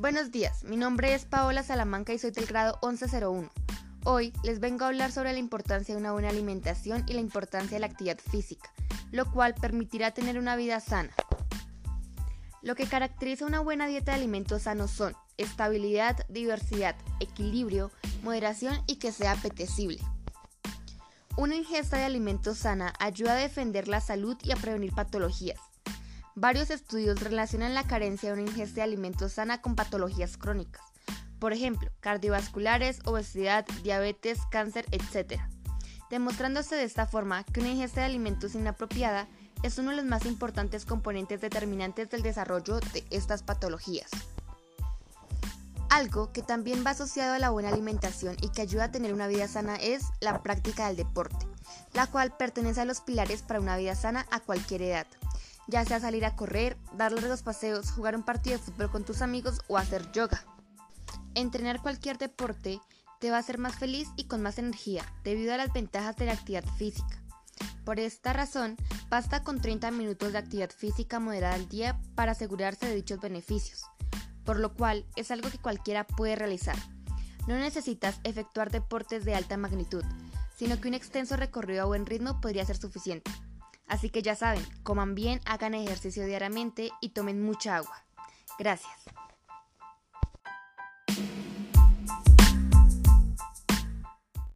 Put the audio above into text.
Buenos días, mi nombre es Paola Salamanca y soy del grado 1101. Hoy les vengo a hablar sobre la importancia de una buena alimentación y la importancia de la actividad física, lo cual permitirá tener una vida sana. Lo que caracteriza una buena dieta de alimentos sanos son estabilidad, diversidad, equilibrio, moderación y que sea apetecible. Una ingesta de alimentos sana ayuda a defender la salud y a prevenir patologías. Varios estudios relacionan la carencia de una ingesta de alimentos sana con patologías crónicas, por ejemplo, cardiovasculares, obesidad, diabetes, cáncer, etc., demostrándose de esta forma que una ingesta de alimentos inapropiada es uno de los más importantes componentes determinantes del desarrollo de estas patologías. Algo que también va asociado a la buena alimentación y que ayuda a tener una vida sana es la práctica del deporte, la cual pertenece a los pilares para una vida sana a cualquier edad ya sea salir a correr, darle los paseos, jugar un partido de fútbol con tus amigos o hacer yoga. Entrenar cualquier deporte te va a hacer más feliz y con más energía debido a las ventajas de la actividad física. Por esta razón, basta con 30 minutos de actividad física moderada al día para asegurarse de dichos beneficios, por lo cual es algo que cualquiera puede realizar. No necesitas efectuar deportes de alta magnitud, sino que un extenso recorrido a buen ritmo podría ser suficiente. Así que ya saben, coman bien, hagan ejercicio diariamente y tomen mucha agua. Gracias.